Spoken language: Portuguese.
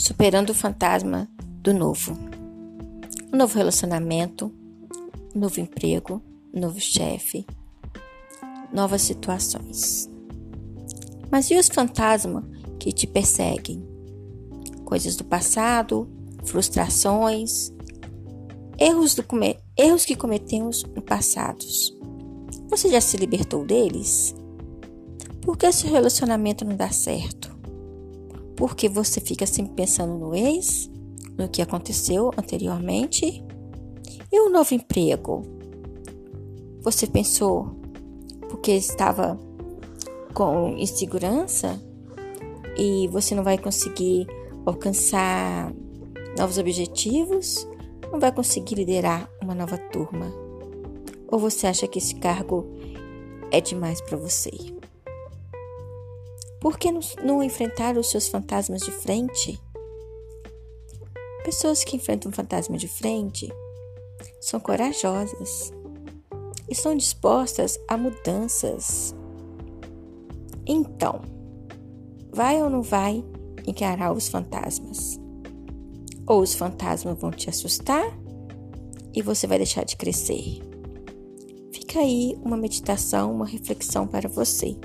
superando o fantasma do novo. Um novo relacionamento, um novo emprego, um novo chefe, novas situações. Mas e os fantasmas que te perseguem? Coisas do passado, frustrações, erros, do erros que cometemos no passado. Você já se libertou deles? Por que seu relacionamento não dá certo? Porque você fica sempre pensando no ex, no que aconteceu anteriormente? E o novo emprego? Você pensou porque estava com insegurança e você não vai conseguir alcançar novos objetivos? Não vai conseguir liderar uma nova turma? Ou você acha que esse cargo é demais para você? Por que não enfrentar os seus fantasmas de frente? Pessoas que enfrentam um fantasma de frente são corajosas e estão dispostas a mudanças. Então, vai ou não vai encarar os fantasmas? Ou os fantasmas vão te assustar e você vai deixar de crescer? Fica aí uma meditação, uma reflexão para você.